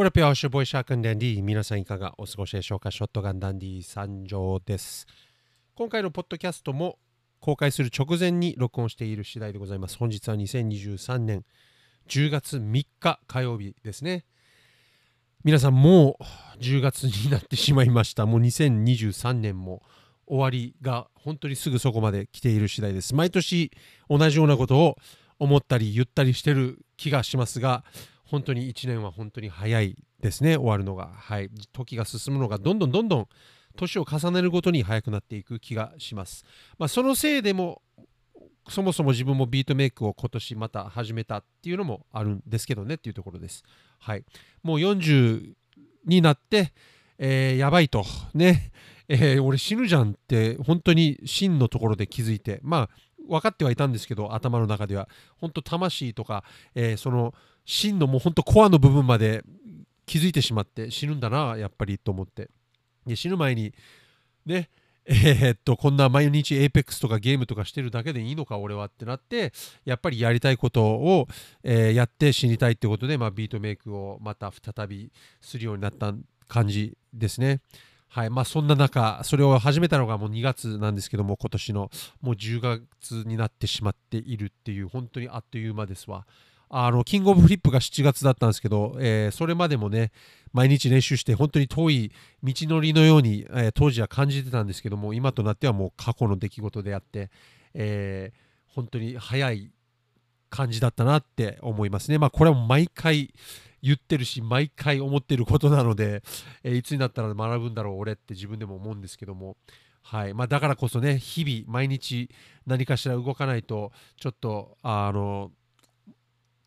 オラピアシュボイショットガンダンディ皆さんいかがお過ごしでしょうか？ショットガンダンディ参上です。今回のポッドキャストも公開する直前に録音している次第でございます。本日は2023年10月3日火曜日ですね。皆さんもう10月になってしまいました。もう2023年も終わりが本当にすぐそこまで来ている次第です。毎年同じようなことを思ったり言ったりしてる気がしますが本当に1年は本当に早いですね。終わるのが。はい。時が進むのがどんどんどんどん年を重ねるごとに早くなっていく気がします。まあそのせいでもそもそも自分もビートメイクを今年また始めたっていうのもあるんですけどねっていうところです。はい。もう40になってえー、やばいと。ね。えー、俺死ぬじゃんって本当に真のところで気づいて。まあ分かってはいたんですけど頭の中では。本当魂とか、えー、その真のもう本当コアの部分まで気づいてしまって死ぬんだなやっぱりと思ってで死ぬ前にね えー、っとこんな毎日 APEX とかゲームとかしてるだけでいいのか俺はってなってやっぱりやりたいことを、えー、やって死にたいってことで、まあ、ビートメイクをまた再びするようになった感じですね。はいまあ、そんな中、それを始めたのがもう2月なんですけども、今年のもう10月になってしまっているっていう、本当にあっという間ですわ。あのキングオブフリップが7月だったんですけど、えー、それまでもね毎日練習して本当に遠い道のりのように、えー、当時は感じてたんですけども今となってはもう過去の出来事であって、えー、本当に早い感じだったなって思いますね。まあこれは毎回言ってるし毎回思ってることなので、えいつになったら学ぶんだろう俺って自分でも思うんですけども。はいまあ、だからこそね日々毎日何かしら動かないとちょっとあの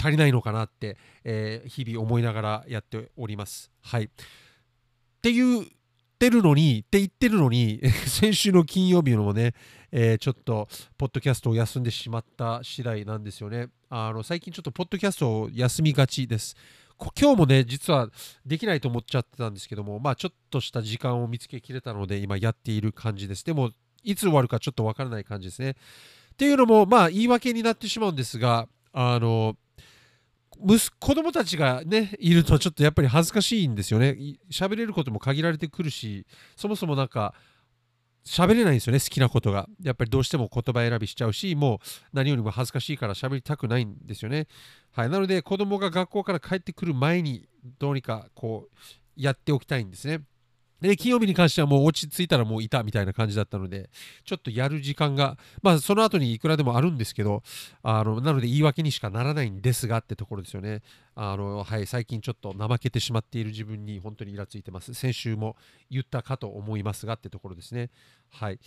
足りないのかなって、えー、日々思いながらやっております。はい。って言ってるのに、って言ってるのに、先週の金曜日のもね、えー、ちょっと、ポッドキャストを休んでしまった次第なんですよね。あの最近ちょっと、ポッドキャストを休みがちです。今日もね、実はできないと思っちゃってたんですけども、まあ、ちょっとした時間を見つけきれたので、今やっている感じです。でも、いつ終わるかちょっとわからない感じですね。っていうのも、まあ、言い訳になってしまうんですが、あの、息子供たちがねいるとちょっとやっぱり恥ずかしいんですよね。喋れることも限られてくるしそもそもなんか喋れないんですよね好きなことが。やっぱりどうしても言葉選びしちゃうしもう何よりも恥ずかしいから喋りたくないんですよね。はいなので子供が学校から帰ってくる前にどうにかこうやっておきたいんですね。で、金曜日に関してはもう落ち着いたらもういたみたいな感じだったので、ちょっとやる時間が、まあその後にいくらでもあるんですけど、あの、なので言い訳にしかならないんですがってところですよね。あの、はい、最近ちょっと怠けてしまっている自分に本当にイラついてます。先週も言ったかと思いますがってところですね。はい。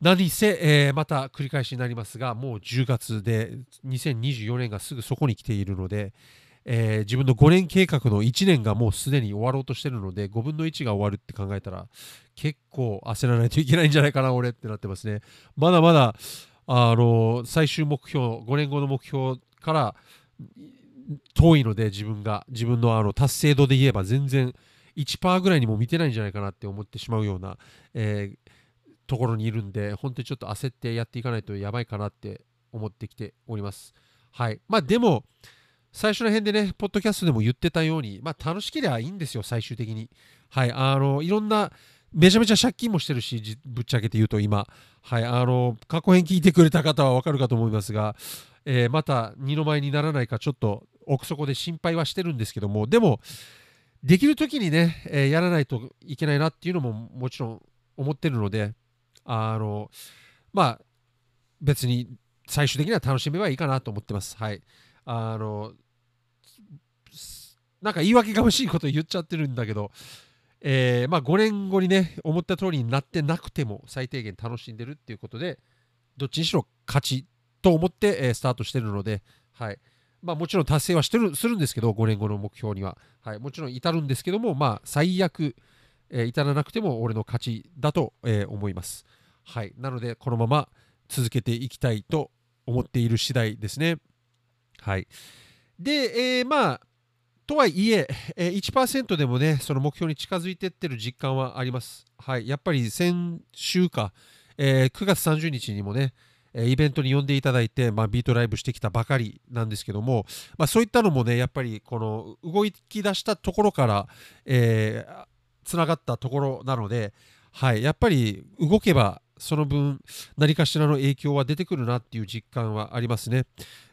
何せ、えー、また繰り返しになりますが、もう10月で2024年がすぐそこに来ているので、えー、自分の5年計画の1年がもうすでに終わろうとしてるので5分の1が終わるって考えたら結構焦らないといけないんじゃないかな俺ってなってますね。まだまだあの最終目標5年後の目標から遠いので自分が。自分のあの達成度で言えば全然1%ぐらいにも見てないんじゃないかなって思ってしまうような、えー、ところにいるんで本当にちょっと焦ってやっていかないとやばいかなって思ってきております。はい。まあでも最初の辺でね、ポッドキャストでも言ってたように、まあ楽しければいいんですよ、最終的に。はい、あの、いろんな、めちゃめちゃ借金もしてるし、ぶっちゃけて言うと今、はい、あの、過去編聞いてくれた方はわかるかと思いますが、えー、また二の舞にならないか、ちょっと奥底で心配はしてるんですけども、でも、できる時にね、えー、やらないといけないなっていうのももちろん思ってるので、あの、まあ、別に最終的には楽しめばいいかなと思ってます。はい。あのなんか言い訳がましいこと言っちゃってるんだけど、えー、まあ5年後にね思った通りになってなくても最低限楽しんでるっていうことでどっちにしろ勝ちと思って、えー、スタートしてるので、はい。まあ、もちろん達成はしてるするんですけど5年後の目標には、はい、もちろん至るんですけども、まあ、最悪、えー、至らなくても俺の勝ちだと、え、思います、はい、なのでこのまま続けていきたいと思っている次第ですね。はい。で、えー、まあ、とはいえ、えー、1%でもね、その目標に近づいてってる実感はあります。はい。やっぱり先週か、えー、9月30日にもね、えイベントに呼んでいただいて、まあ、ビートライブしてきたばかりなんですけども、まあ、そういったのもねやっぱりこの動き出したところから、えー、つながったところなので、はい、やっぱり動けばその分何かしらの影響は出てくるなっていう実感はありますね。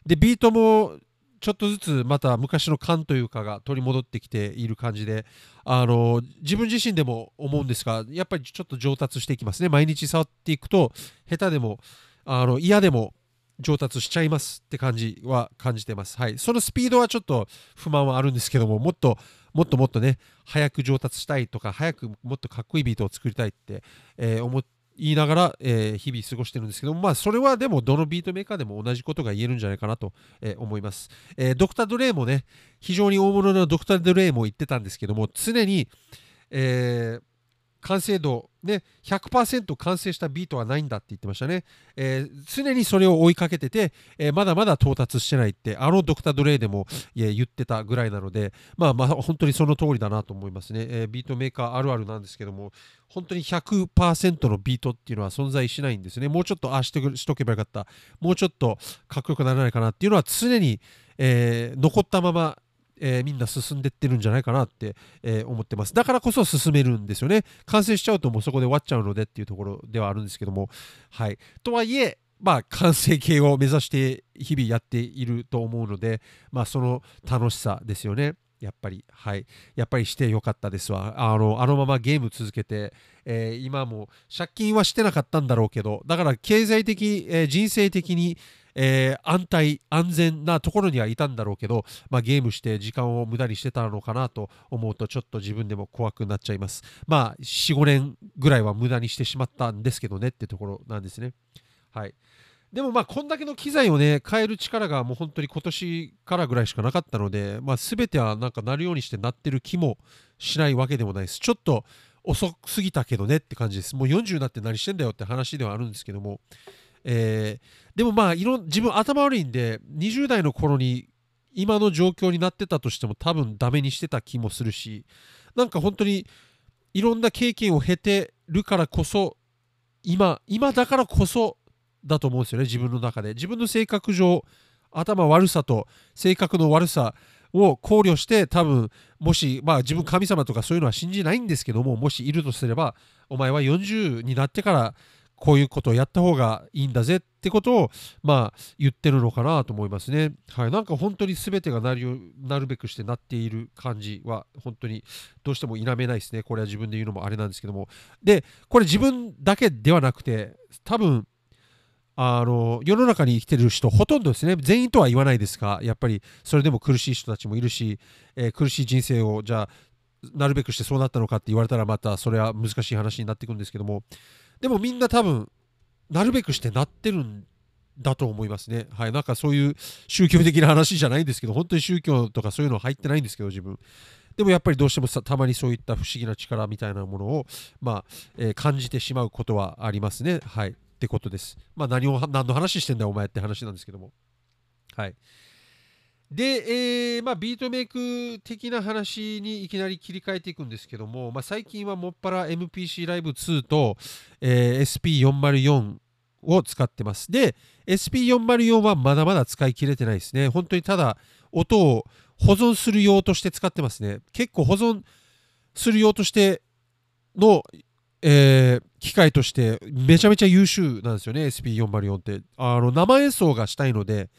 でビートもちょっとずつまた昔の感というかが取り戻ってきている感じであの自分自身でも思うんですがやっぱりちょっと上達していきますね毎日触っていくと下手でもあの嫌でも上達しちゃいますって感じは感じてます。はい。そのスピードはちょっと不満はあるんですけども、もっともっともっとね、早く上達したいとか、早くもっとかっこいいビートを作りたいって、えー、思言いながら、えー、日々過ごしてるんですけども、まあ、それはでもどのビートメーカーでも同じことが言えるんじゃないかなと、えー、思います。えー、ドクター・ドレイもね、非常に大物のドクター・ドレイも言ってたんですけども、常に、えー、完成度、ね、100%完成したビートはないんだって言ってましたね。えー、常にそれを追いかけてて、えー、まだまだ到達してないって、あのドクター・ドレイでも言ってたぐらいなので、まあまあ本当にその通りだなと思いますね。えー、ビートメーカーあるあるなんですけども、本当に100%のビートっていうのは存在しないんですね。もうちょっとああししとけばよかった。もうちょっとかっこよくならないかなっていうのは常に、えー、残ったままえー、みんな進んでってるんじゃないかなって、えー、思ってます。だからこそ進めるんですよね。完成しちゃうともうそこで終わっちゃうのでっていうところではあるんですけども。はい。とはいえ、まあ、完成形を目指して日々やっていると思うので、まあ、その楽しさですよね。やっぱり、はい。やっぱりしてよかったですわ。あの、あのままゲーム続けて、えー、今も借金はしてなかったんだろうけど、だから経済的、えー、人生的に、えー、安泰、安全なところにはいたんだろうけど、まあ、ゲームして時間を無駄にしてたのかなと思うと、ちょっと自分でも怖くなっちゃいます。まあ、4、5年ぐらいは無駄にしてしまったんですけどねってところなんですね。はい。でもまあこんだけの機材をね変える力がもう本当に今年からぐらいしかなかったので、まあ、全てはなんかなるようにしてなってる気もしないわけでもないです。ちょっと遅すぎたけどねって感じです。もう40になって何してんだよって話ではあるんですけども、えー、でもまあいろ自分頭悪いんで20代の頃に今の状況になってたとしても多分ダメにしてた気もするしなんか本当にいろんな経験を経てるからこそ今今だからこそだと思うんですよね自分の中で。自分の性格上頭悪さと性格の悪さを考慮して多分もしまあ自分神様とかそういうのは信じないんですけどももしいるとすればお前は40になってからこういうことをやった方がいいんだぜってことをまあ言ってるのかなと思いますね。はい、なんか本当に全てがなるなるべくしてなっている感じは本当にどうしても否めないですね。これは自分で言うのもあれなんですけども。で、これ自分だけではなくて多分あの世の中に生きてる人ほとんどですね全員とは言わないですがやっぱりそれでも苦しい人たちもいるし、えー、苦しい人生をじゃあなるべくしてそうなったのかって言われたらまたそれは難しい話になっていくんですけどもでもみんな多分なるべくしてなってるんだと思いますね。はい。なんかそういう宗教的な話じゃないんですけど、本当に宗教とかそういうの入ってないんですけど、自分。でもやっぱりどうしてもたまにそういった不思議な力みたいなものを、まあえー、感じてしまうことはありますね。はい。ってことです。まあ何を何の話してんだよお前って話なんですけども。はい。で、えー、まあ、ビートメイク的な話にいきなり切り替えていくんですけども、まあ、最近はもっぱら MPC ライブ2と、えー、SP404 を使ってます。で、SP404 はまだまだ使い切れてないですね。本当にただ音を保存する用として使ってますね。結構保存する用としての、えー、機械としてめちゃめちゃ優秀なんですよね、SP404 って。あの生演奏がしたいので、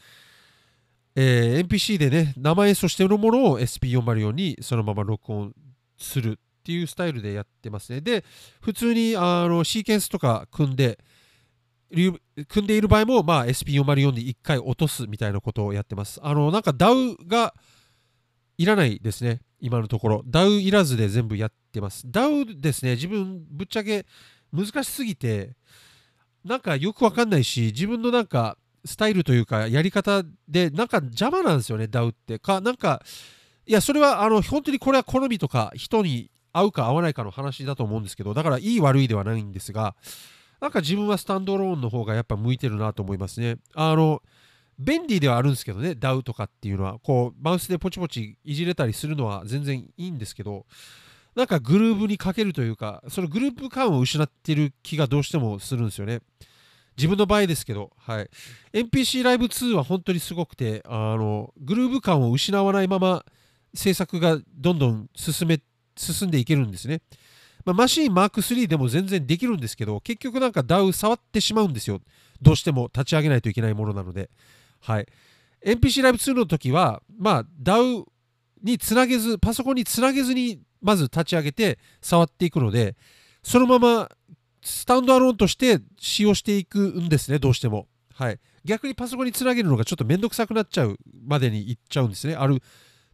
えー、NPC でね、生演奏してるものを SP404 にそのまま録音するっていうスタイルでやってますね。で、普通にあのシーケンスとか組んで、組んでいる場合も、まあ、SP404 に1回落とすみたいなことをやってます。あの、なんか DAW がいらないですね、今のところ。DAW いらずで全部やってます。DAW ですね、自分ぶっちゃけ難しすぎて、なんかよくわかんないし、自分のなんかスタイルというかやり方でなんか邪魔なんですよね DAW って。かなんかいやそれはあの本当にこれは好みとか人に合うか合わないかの話だと思うんですけどだからいい悪いではないんですがなんか自分はスタンドローンの方がやっぱ向いてるなと思いますね。あの便利ではあるんですけどね DAW とかっていうのは。こうマウスでポチポチいじれたりするのは全然いいんですけどなんかグルーブにかけるというかそのグループ感を失ってる気がどうしてもするんですよね。自分の場合ですけど、はい、NPC ライブ2は本当にすごくてあのグルーヴ感を失わないまま制作がどんどん進め進んでいけるんですね。まあ、マシーンマーク3でも全然できるんですけど結局なんか DAW 触ってしまうんですよ。どうしても立ち上げないといけないものなので。はい。NPC ライブ2の時はまあ DAW につなげずパソコンにつなげずにまず立ち上げて触っていくのでそのままスタンドアローンとして使用していくんですねどうしても。はい。逆にパソコンにつなげるのがちょっとめんどくさくなっちゃうまでにいっちゃうんですね。ある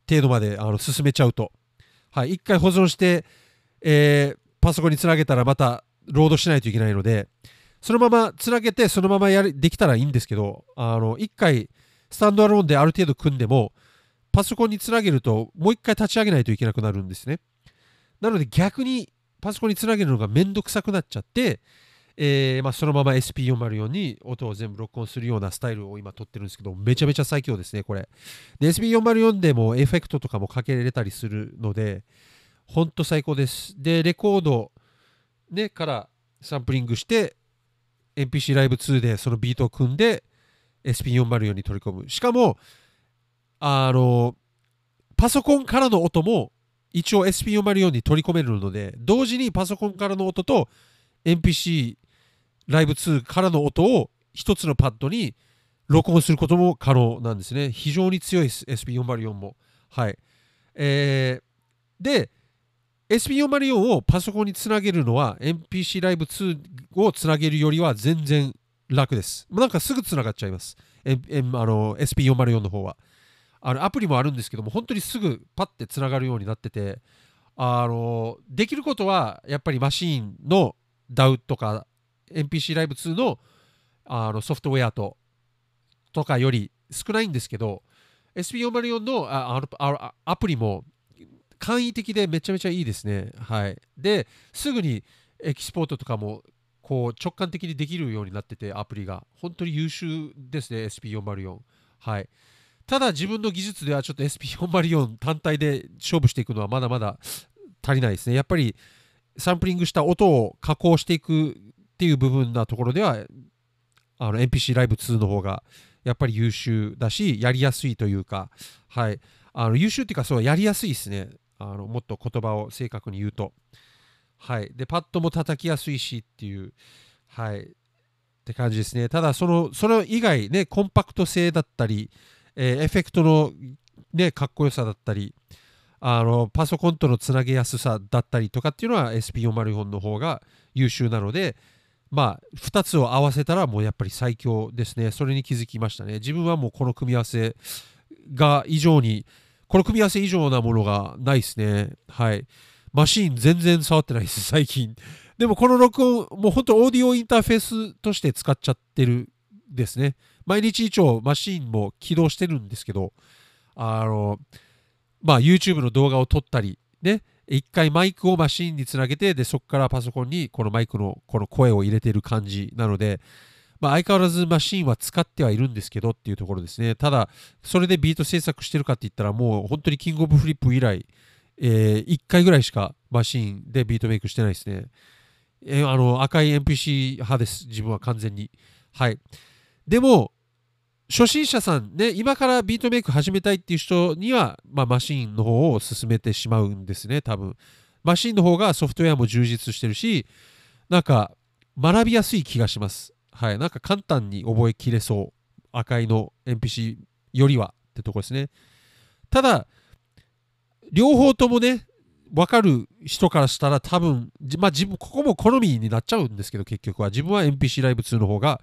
程度まであの進めちゃうと。はい。一回保存してえー、パソコンにつなげたらまたロードしないといけないのでそのままつなげてそのままやりできたらいいんですけどあの1回スタンドアローンである程度組んでもパソコンにつなげるともう1回立ち上げないといけなくなるんですね。なので逆にパソコンにつなげるのがめんどくさくなっちゃって、えー、まあ、そのまま SP404 に音を全部録音するようなスタイルを今撮ってるんですけどめちゃめちゃ最強ですねこれで SP404 でもエフェクトとかもかけれたりするのでほんと最高です。で、レコード、ね、からサンプリングして、NPC ライブ2でそのビートを組んで SP404 に取り込む。しかも、あの、パソコンからの音も一応 SP404 に取り込めるので、同時にパソコンからの音と NPC ライブ2からの音を一つのパッドに録音することも可能なんですね。非常に強い、SP404 も。はい。えー、で、SP404 をパソコンにつなげるのは NPC ライブ2をつなげるよりは全然楽です。なんかすぐつながっちゃいます。M、M、あの SP404 の方は。あのアプリもあるんですけども、本当にすぐパッてつながるようになってて、あのできることはやっぱりマシーンの DAW とか NPC ライブ2のあのソフトウェアととかより少ないんですけど、SP404 のああアプリも簡易的でめちゃめちゃいいですね。はい。で、すぐにエキスポートとかもこう直感的にできるようになってて、アプリが。本当に優秀ですね、SP404。はい。ただ自分の技術ではちょっと SP404 単体で勝負していくのはまだまだ足りないですね。やっぱりサンプリングした音を加工していくっていう部分なところでは、あの NPC ライブ2の方がやっぱり優秀だし、やりやすいというか、はい。あの優秀っていうか、そう、やりやすいですね。あのもっと言葉を正確に言うと。はい。で、パッドも叩きやすいしっていう、はい。って感じですね。ただ、その、それ以外ね、コンパクト性だったり、えー、エフェクトのね、かっこよさだったり、あの、パソコンとのつなげやすさだったりとかっていうのは SP404 の方が優秀なので、まあ、2つを合わせたらもうやっぱり最強ですね。それに気づきましたね。自分はもうこの組み合わせが以上に、この組み合わせ以上なものがないですね。はい。マシーン全然触ってないです、最近。でもこの録音、もう本当オーディオインターフェースとして使っちゃってるですね。毎日一応マシーンも起動してるんですけど、あの、まあ YouTube の動画を撮ったり、ね、一回マイクをマシーンにつなげて、で、そこからパソコンにこのマイクのこの声を入れてる感じなので、まあ、相変わらず Maschine は使ってはいるんですけどっていうところですね。ただ、それでビート制作してるかって言ったら、もう本当に King of Flip 以来、えー、1回ぐらいしか Maschine でビートメイクしてないですね。えー、あの赤い MPC 派です、自分は完全に。はい。でも、初心者さんね、今からビートメイク始めたいっていう人には、まあ、 Maschine の方を勧めてしまうんですね、多分。 Maschine の方がソフトウェアも充実してるし、なんか学びやすい気がします。はい、なんか簡単に覚えきれそう。赤いの NPC よりはってとこですね。ただ、両方ともね、分かる人からしたら多分、まあ自分、ここも好みになっちゃうんですけど、結局は。自分は NPC ライブ2の方が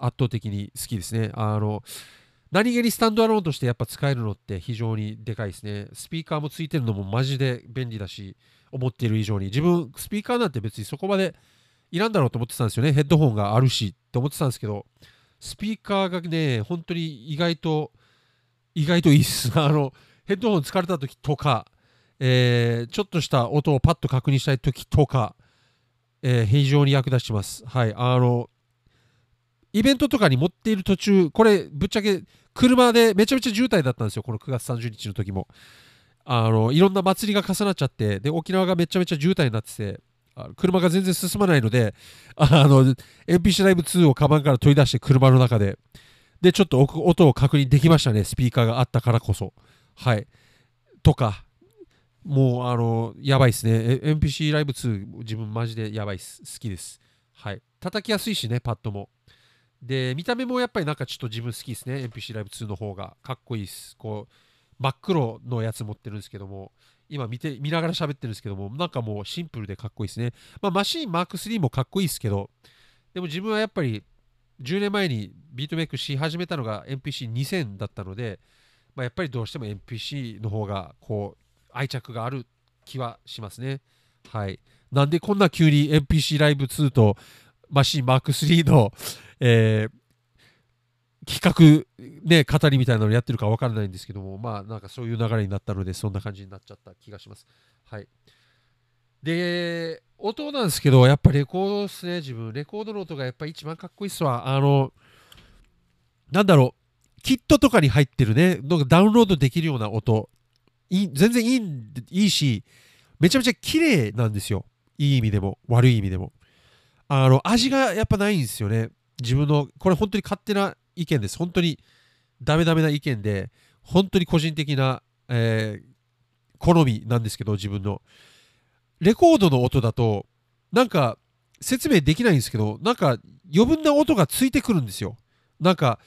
圧倒的に好きですね。あの、何気にスタンドアローンとしてやっぱ使えるのって非常にでかいですね。スピーカーもついてるのもマジで便利だし、思っている以上に。自分、スピーカーなんて別にそこまでいらんだろうと思ってたんですよね。ヘッドホンがあるしって思ってたんですけど、スピーカーがね、本当に意外と、意外といいっす。あの、ヘッドホン疲れた時とか、えー、ちょっとした音をパッと確認したい時とか、えー、非常に役立ちます。はい。あの、イベントとかに持っている途中、これ、ぶっちゃけ車でめちゃめちゃ渋滞だったんですよ。この9月30日の時も。あの、いろんな祭りが重なっちゃって、で、沖縄がめちゃめちゃ渋滞になってて、車が全然進まないので、あの、NPC ライブ2をカバンから取り出して車の中で、で、ちょっと音を確認できましたね、スピーカーがあったからこそ。はい。とか、もう、あの、やばいっすね。NPC ライブ2、自分マジでやばいっす。好きです。はい。叩きやすいしね、パッドも。で、見た目もやっぱりなんかちょっと自分好きですね。NPC ライブ2の方が。かっこいいです。こう、真っ黒のやつ持ってるんですけども、今見て、見ながら喋ってるんですけども、なんかもうシンプルでかっこいいですね。まあ、マシンマーク3もかっこいいですけど、でも自分はやっぱり10年前にビートメイクし始めたのが NPC2000 だったので、まあ、やっぱりどうしても NPC の方がこう愛着がある気はしますね。はい。なんでこんな急に NPC ライブ2とマシンマーク3の、えー、企画、ね、語りみたいなのやってるか分からないんですけども、まあなんかそういう流れになったので、そんな感じになっちゃった気がします。はい。で、音なんですけど、やっぱレコードですね、自分。レコードの音がやっぱ一番かっこいいっすわ。あの、なんだろう、キットとかに入ってるね、なんかダウンロードできるような音。い全然いいいいし、めちゃめちゃ綺麗なんですよ。いい意味でも、悪い意味でも。あの、味がやっぱないんですよね。自分の、これ本当に勝手な意見です。本当にダメダメな意見で、本当に個人的な、えー、好みなんですけど、自分の。レコードの音だと、なんか説明できないんですけど、なんか余分な音がついてくるんですよ。なんか、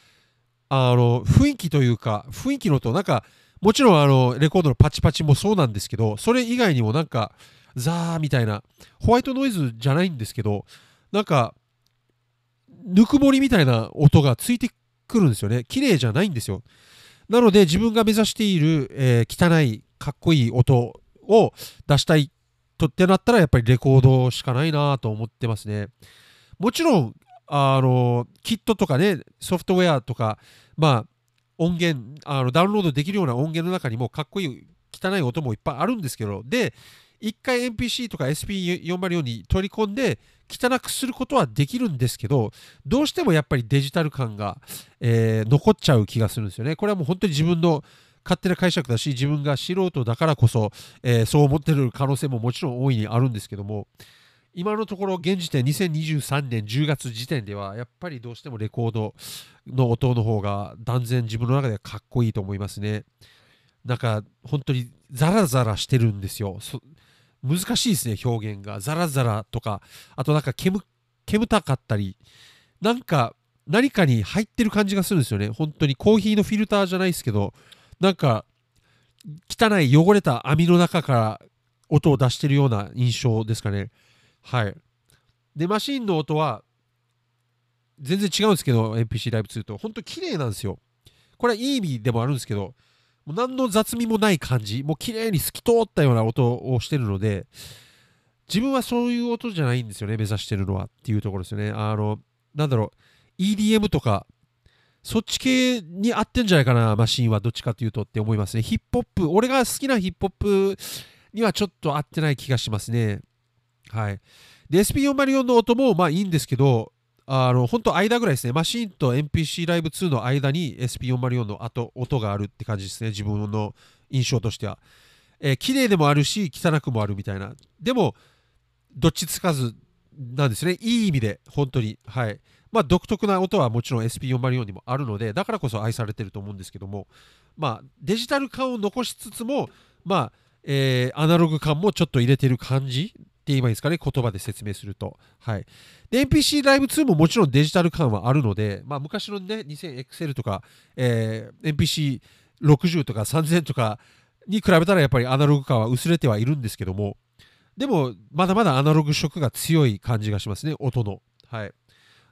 あの、雰囲気というか、雰囲気の音、なんか、もちろんあのレコードのパチパチもそうなんですけどそれ以外にもなんかザーみたいなホワイトノイズじゃないんですけどなんかぬくもりみたいな音がついてくるんですよね。綺麗じゃないんですよ。なので自分が目指している、えー、汚いかっこいい音を出したいとってなったらやっぱりレコードしかないなと思ってますね。もちろんあのキットとかねソフトウェアとかまあ音源あのダウンロードできるような音源の中にもかっこいい汚い音もいっぱいあるんですけどで1回 NPC とか SP404 に取り込んで汚くすることはできるんですけどどうしてもやっぱりデジタル感が、えー、残っちゃう気がするんですよね。これはもう本当に自分の勝手な解釈だし自分が素人だからこそ、えー、そう思ってる可能性ももちろん大いにあるんですけども今のところ現時点2023年10月時点ではやっぱりどうしてもレコードの音の方が断然自分の中ではかっこいいと思いますね。なんか本当にザラザラしてるんですよ。難しいですね表現が。ザラザラとか。あとなんか煙煙たかったり。なんか何かに入ってる感じがするんですよね。本当に。コーヒーのフィルターじゃないですけど。なんか汚い汚れた網の中から音を出してるような印象ですかね。はい。で、マシンの音は全然違うんですけど、NPC ライブ2と。本当綺麗なんですよ。これはいい意味でもあるんですけど、もう何の雑味もない感じ、もう綺麗に透き通ったような音をしてるので、自分はそういう音じゃないんですよね、目指してるのはっていうところですよね。あの、なんだろう、EDM とか、そっち系に合ってんじゃないかな、マシンはどっちかっていうとって思いますね。ヒップホップ、俺が好きなヒップホップにはちょっと合ってない気がしますね。はい。で、SP404 の音もまあいいんですけど、あの、本当間ぐらいですね。マシンと NPC ライブ2の間に SP404 の後音があるって感じですね。自分の印象としては。えー、綺麗でもあるし、汚くもあるみたいな。でも、どっちつかずなんですね。いい意味で、本当に。はい。まあ、独特な音はもちろん SP404 にもあるので、だからこそ愛されてると思うんですけども、まあ、デジタル感を残しつつも、まあ、えー、アナログ感もちょっと入れてる感じ言えばいいですかね、言葉で説明すると。はい。で、NPC ライブ2ももちろんデジタル感はあるので、まあ、昔のね、2000XL とか、えー、NPC60 とか3000とかに比べたらやっぱりアナログ感は薄れてはいるんですけども、でも、まだまだアナログ色が強い感じがしますね、音の。はい。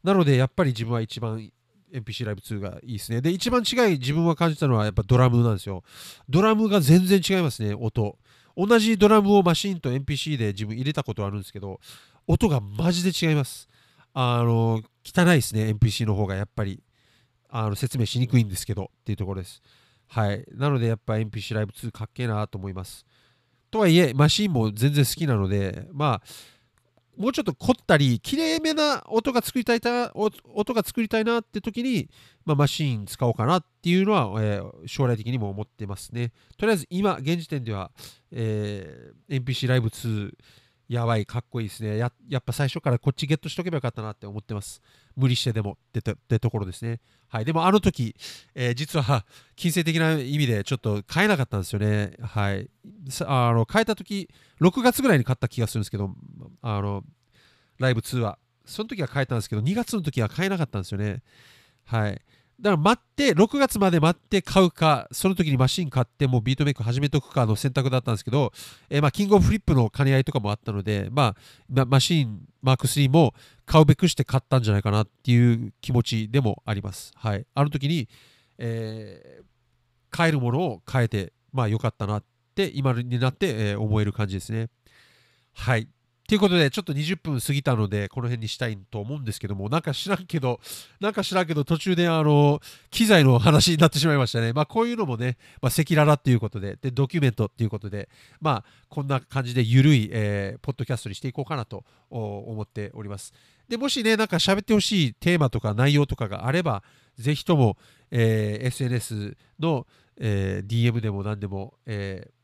なので、やっぱり自分は一番 NPC ライブ2がいいですね。で、一番違い自分は感じたのはやっぱドラムなんですよ。ドラムが全然違いますね、音。同じドラムをマシンと NPC で自分入れたことあるんですけど、音がマジで違います。あの、汚いですね、NPC の方がやっぱり。あの説明しにくいんですけどっていうところです。はい。なのでやっぱ NPC ライブ2かっけえなと思います。とはいえ、マシンも全然好きなので、まあ、もうちょっと凝ったり、きれいめな音が作りたいた音が作りたいなって時に、まあ、マシーン使おうかなっていうのは、えー、将来的にも思ってますね。とりあえず今、現時点では、えー、NPC ライブ2やばい、かっこいいですね。ややっぱ最初からこっちゲットしとけばよかったなって思ってます。無理してでもってとってところですね。はい。でもあの時、えー、実は金銭的な意味でちょっと買えなかったんですよね。はい。あの買えた時、6月ぐらいに買った気がするんですけど、あの、ライブ2は。その時は買えたんですけど、2月の時は買えなかったんですよね。はい。だから待って、6月まで待って買うか、その時にマシン買ってもうビートメイク始めとくかの選択だったんですけど、えー、まあキングオブフリップの兼ね合いとかもあったので、まあ、マシンマーク3も買うべくして買ったんじゃないかなっていう気持ちでもあります。はい。あの時に、えー、買えるものを変えて、まあ良かったなって今になって、えー、思える感じですね。はい。ということで、ちょっと20分過ぎたので、この辺にしたいと思うんですけども、なんか知らんけど、なんか知らんけど、途中で、あの、機材の話になってしまいましたね。まあ、こういうのもね、ま、赤裸々っていうことで、で、ドキュメントっていうことで、まあ、こんな感じでゆるい、えー、ポッドキャストにしていこうかなと思っております。で、もしね、なんか喋ってほしいテーマとか内容とかがあれば、ぜひとも、えー、SNS の、えー、DM でも何でも、えー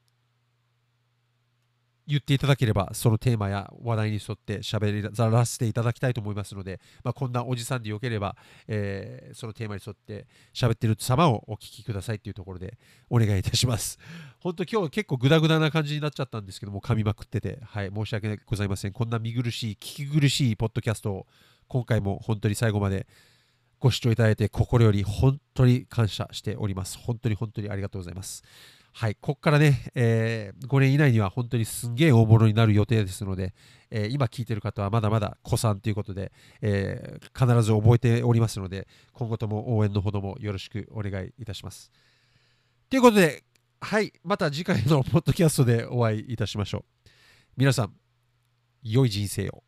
言っていただければ、そのテーマや話題に沿って喋らせていただきたいと思いますので、まあ、こんなおじさんでよければ、えー、そのテーマに沿って喋ってる様をお聞きくださいというところでお願いいたします。本当今日結構グダグダな感じになっちゃったんですけども、噛みまくってて、はい、申し訳ございません。こんな見苦しい、聞き苦しいポッドキャストを今回も本当に最後までご視聴いただいて心より本当に感謝しております。本当に本当にありがとうございます。はい、ここからね、えー、5年以内には本当にすんげえ大物になる予定ですので、えー、今聞いてる方はまだまだ子さんということで、えー、必ず覚えておりますので、今後とも応援のほどもよろしくお願いいたします。ということで、はい、また次回のポッドキャストでお会いいたしましょう。皆さん、良い人生を。